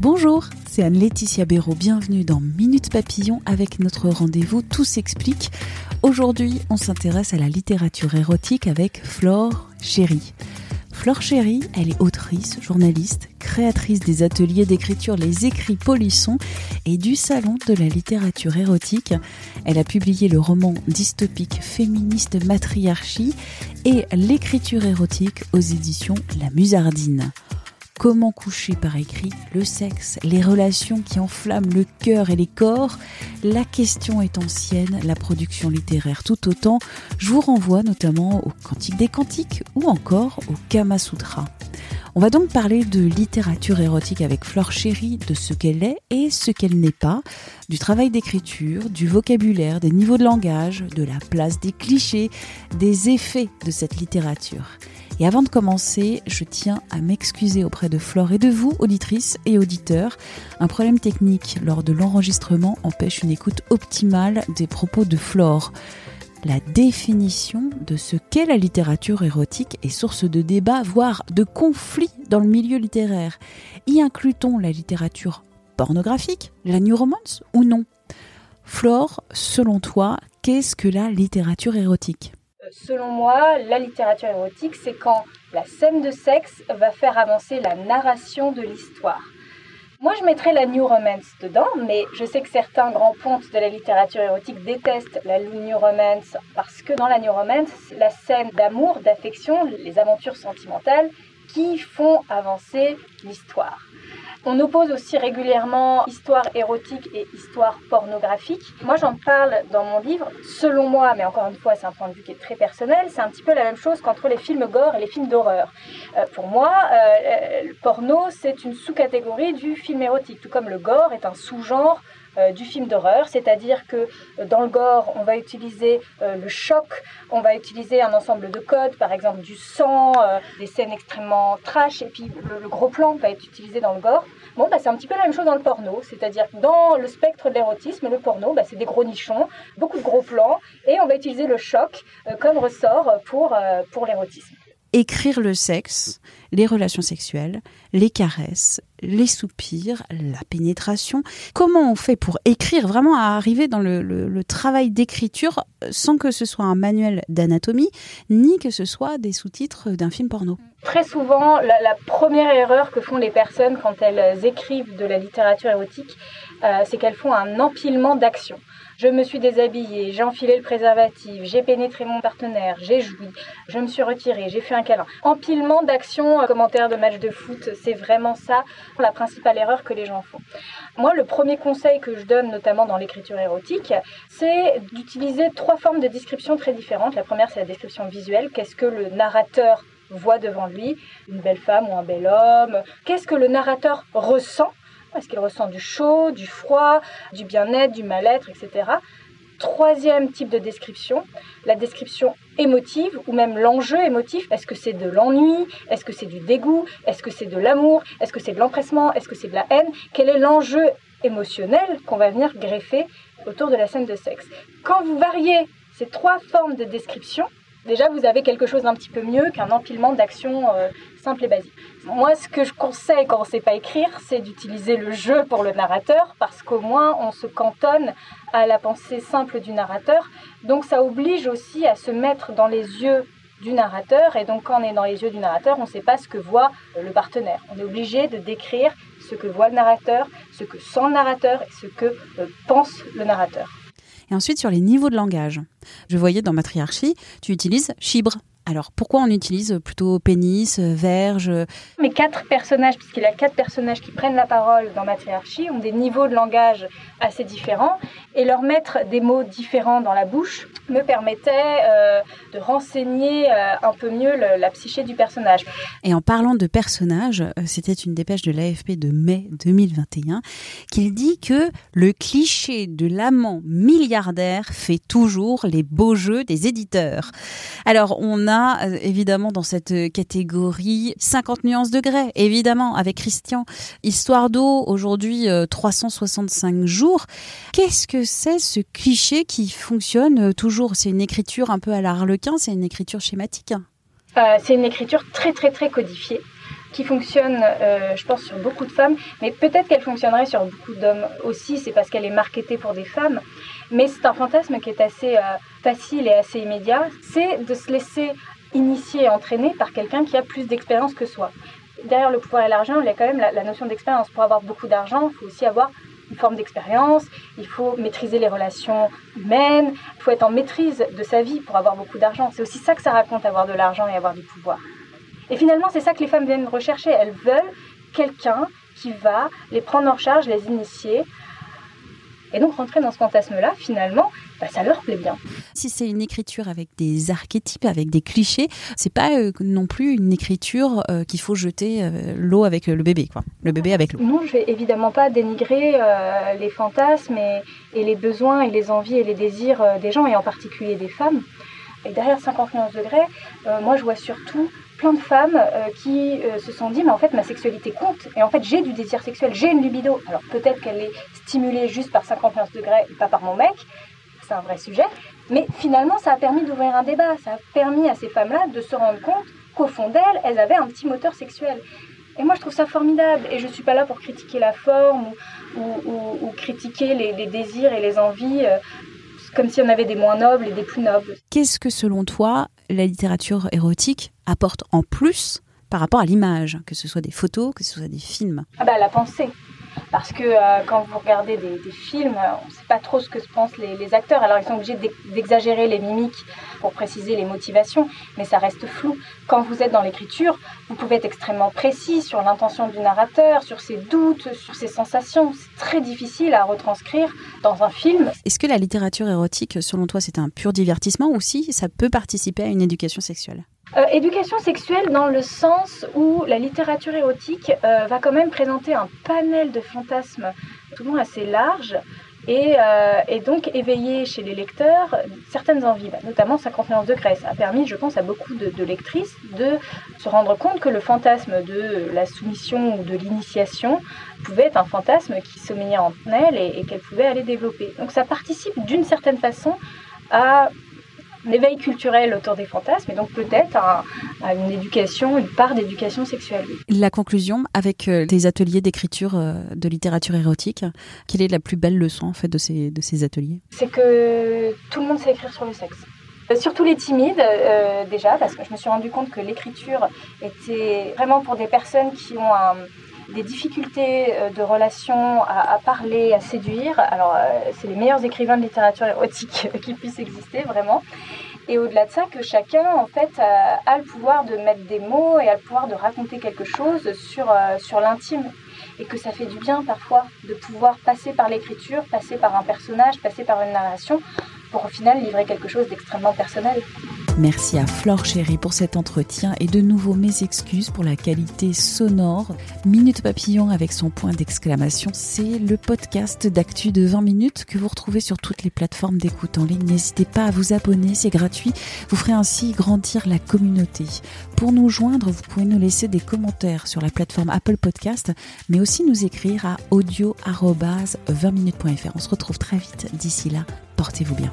Bonjour, c'est Anne-Laetitia Béraud. Bienvenue dans Minute Papillon avec notre rendez-vous Tout s'explique. Aujourd'hui, on s'intéresse à la littérature érotique avec Flore Chéry. Flore Chéry, elle est autrice, journaliste, créatrice des ateliers d'écriture Les Écrits Polissons et du Salon de la littérature érotique. Elle a publié le roman dystopique féministe Matriarchie et l'écriture érotique aux éditions La Musardine. Comment coucher par écrit, le sexe, les relations qui enflamment le cœur et les corps, la question est ancienne, la production littéraire tout autant. Je vous renvoie notamment au Cantique des Cantiques ou encore au Kama Sutra. On va donc parler de littérature érotique avec Flore Chéry, de ce qu'elle est et ce qu'elle n'est pas, du travail d'écriture, du vocabulaire, des niveaux de langage, de la place des clichés, des effets de cette littérature. Et avant de commencer, je tiens à m'excuser auprès de Flore et de vous, auditrices et auditeurs. Un problème technique lors de l'enregistrement empêche une écoute optimale des propos de Flore. La définition de ce qu'est la littérature érotique est source de débats, voire de conflits dans le milieu littéraire. Y inclut-on la littérature pornographique, la new romance ou non? Flore, selon toi, qu'est-ce que la littérature érotique? Selon moi, la littérature érotique, c'est quand la scène de sexe va faire avancer la narration de l'histoire. Moi, je mettrais la New Romance dedans, mais je sais que certains grands pontes de la littérature érotique détestent la New Romance parce que dans la New Romance, la scène d'amour, d'affection, les aventures sentimentales qui font avancer l'histoire. On oppose aussi régulièrement histoire érotique et histoire pornographique. Moi, j'en parle dans mon livre. Selon moi, mais encore une fois, c'est un point de vue qui est très personnel, c'est un petit peu la même chose qu'entre les films gore et les films d'horreur. Euh, pour moi, euh, le porno, c'est une sous-catégorie du film érotique, tout comme le gore est un sous-genre euh, du film d'horreur, c'est-à-dire que euh, dans le gore, on va utiliser euh, le choc, on va utiliser un ensemble de codes, par exemple du sang, des scènes extrêmement trash, et puis le, gros plan va être utilisé dans le gore. Bon, bah, c'est un petit peu la même chose dans le porno, c'est-à-dire que dans le spectre de l'érotisme, le porno, bah, c'est des gros nichons, beaucoup de gros plans, et on va utiliser le choc comme ressort pour l'érotisme écrire le sexe, les relations sexuelles, les caresses, les soupirs, la pénétration. Comment on fait pour écrire, vraiment à arriver dans le, travail d'écriture sans que ce soit un manuel d'anatomie, ni que ce soit des sous-titres d'un film porno? Très souvent, la, première erreur que font les personnes quand elles écrivent de la littérature érotique, euh, c'est qu'elles font un empilement d'actions. Je me suis déshabillée, j'ai enfilé le préservatif, j'ai pénétré mon partenaire, j'ai joui, je me suis retirée, j'ai fait un câlin. Empilement d'actions, euh, commentaires de matchs de foot, c'est vraiment ça la principale erreur que les gens font. Moi, le premier conseil que je donne, notamment dans l'écriture érotique, c'est d'utiliser trois formes de description très différentes. La première, c'est la description visuelle. Qu'est-ce que le narrateur voit devant lui? Une belle femme ou un bel homme? Qu'est-ce que le narrateur ressent? Est-ce qu'il ressent du chaud, du froid, du bien-être, du mal-être, etc. Troisième type de description, la description émotive ou même l'enjeu émotif. Est-ce que c'est de l'ennui? Est-ce que c'est du dégoût? Est-ce que c'est de l'amour? Est-ce que c'est de l'empressement? Est-ce que c'est de la haine? Quel est l'enjeu émotionnel qu'on va venir greffer autour de la scène de sexe? Quand vous variez ces trois formes de description, déjà vous avez quelque chose d'un petit peu mieux qu'un empilement d'actions euh, et basiques. Moi, ce que je conseille quand on ne sait pas écrire, c'est d'utiliser le jeu pour le narrateur, parce qu'au moins on se cantonne à la pensée simple du narrateur. Donc ça oblige aussi à se mettre dans les yeux du narrateur, et donc quand on est dans les yeux du narrateur, on ne sait pas ce que voit le partenaire. On est obligé de décrire ce que voit le narrateur, ce que sent le narrateur et ce que euh, pense le narrateur. Et ensuite, sur les niveaux de langage. Je voyais dans Matriarchie, tu utilises chibre, Alors pourquoi on utilise plutôt pénis, verge Mes quatre personnages, puisqu'il y a quatre personnages qui prennent la parole dans Matriarchie, ont des niveaux de langage assez différents et leur mettre des mots différents dans la bouche me permettait euh, de renseigner euh, un peu mieux la psyché du personnage. Et en parlant de personnages, euh, c'était une dépêche de l'AFP de mai 2021 qu'il dit que le cliché de l'amant milliardaire fait toujours les beaux jeux des éditeurs. Alors on a évidemment dans cette catégorie 50 nuances de grès, évidemment avec Christian. Histoire d'eau, aujourd'hui 365 jours. Qu'est-ce que c'est ce cliché qui fonctionne toujours? C'est une écriture un peu à l'arlequin, c'est une écriture schématique? Euh, C'est une écriture très très très codifiée qui fonctionne, euh, je pense, sur beaucoup de femmes, mais peut-être qu'elle fonctionnerait sur beaucoup d'hommes aussi, c'est parce qu'elle est marketée pour des femmes. Mais c'est un fantasme qui est assez euh, facile et assez immédiat, c'est de se laisser initier et entraîner par quelqu'un qui a plus d'expérience que soi. Derrière le pouvoir et l'argent, il y a quand même la notion d'expérience. Pour avoir beaucoup d'argent, il faut aussi avoir une forme d'expérience, il faut maîtriser les relations humaines, il faut être en maîtrise de sa vie pour avoir beaucoup d'argent. C'est aussi ça que ça raconte, avoir de l'argent et avoir du pouvoir. Et finalement, c'est ça que les femmes viennent rechercher. Elles veulent quelqu'un qui va les prendre en charge, les initier, et donc rentrer dans ce fantasme-là, finalement, bah, ça leur plaît bien. Si c'est une écriture avec des archétypes, avec des clichés, c'est pas euh, non plus une écriture euh, qu'il faut jeter euh, l'eau avec le bébé, quoi. Le bébé avec l'eau. Non, je vais évidemment pas dénigrer les fantasmes et, et, les besoins et les envies et les désirs des gens, et en particulier des femmes. Et derrière 59 degrés, moi je vois surtout plein de femmes euh, qui euh, se sont dit mais en fait ma sexualité compte et en fait j'ai du désir sexuel, j'ai une libido. Alors peut-être qu'elle est stimulée juste par 51 degrés pas par mon mec, c'est un vrai sujet, mais finalement ça a permis d'ouvrir un débat, ça a permis à ces femmes-là de se rendre compte qu'au fond d'elles, elles avaient un petit moteur sexuel. Et moi je trouve ça formidable et je suis pas là pour critiquer la forme ou, critiquer les, désirs et les envies. Euh, comme si on avait des moins nobles et des plus nobles. Qu'est-ce que selon toi la littérature érotique apporte en plus par rapport à l'image, que ce soit des photos, que ce soit des films Ah bah la pensée. Parce que euh, quand vous regardez des, films, on ne sait pas trop ce que pensent les, acteurs. Alors ils sont obligés d'exagérer les mimiques pour préciser les motivations, mais ça reste flou. Quand vous êtes dans l'écriture, vous pouvez être extrêmement précis sur l'intention du narrateur, sur ses doutes, sur ses sensations. C'est très difficile à retranscrire dans un film. Est-ce que la littérature érotique, selon toi, c'est un pur divertissement ou si ça peut participer à une éducation sexuelle? Euh, éducation sexuelle dans le sens où la littérature érotique euh, va quand même présenter un panel de fantasmes tout le monde assez large et, euh, donc éveiller chez les lecteurs certaines envies, bah, notamment 59 degrés. Ça a permis, je pense, à beaucoup de, lectrices de se rendre compte que le fantasme de la soumission ou de l'initiation pouvait être un fantasme qui sommeillait en elles et, et qu'elles pouvaient aller développer. Donc ça participe d'une certaine façon à éveil culturel autour des fantasmes et donc peut-être à, une éducation, une part d'éducation sexuelle. La conclusion avec euh, des ateliers d'écriture euh, de littérature érotique, quelle est la plus belle leçon en fait de ces, de ces ateliers? C'est que tout le monde sait écrire sur le sexe. Euh, surtout les timides, déjà, parce que je me suis rendu compte que l'écriture était vraiment pour des personnes qui ont des difficultés de relation à, parler, à séduire. Alors, c'est les meilleurs écrivains de littérature érotique qui puissent exister, vraiment. Et au-delà de ça, que chacun, en fait, a, le pouvoir de mettre des mots et a le pouvoir de raconter quelque chose sur, euh, sur l'intime. Et que ça fait du bien parfois de pouvoir passer par l'écriture, passer par un personnage, passer par une narration, pour au final livrer quelque chose d'extrêmement personnel. Merci à Flore Chéri pour cet entretien et de nouveau mes excuses pour la qualité sonore. Minute Papillon avec son point d'exclamation, c'est le podcast d'actu de 20 minutes que vous retrouvez sur toutes les plateformes d'écoute en ligne. N'hésitez pas à vous abonner, c'est gratuit. Vous ferez ainsi grandir la communauté. Pour nous joindre, vous pouvez nous laisser des commentaires sur la plateforme Apple Podcast, mais aussi nous écrire à audio-20minutes.fr. On se retrouve très vite. D'ici là, portez-vous bien.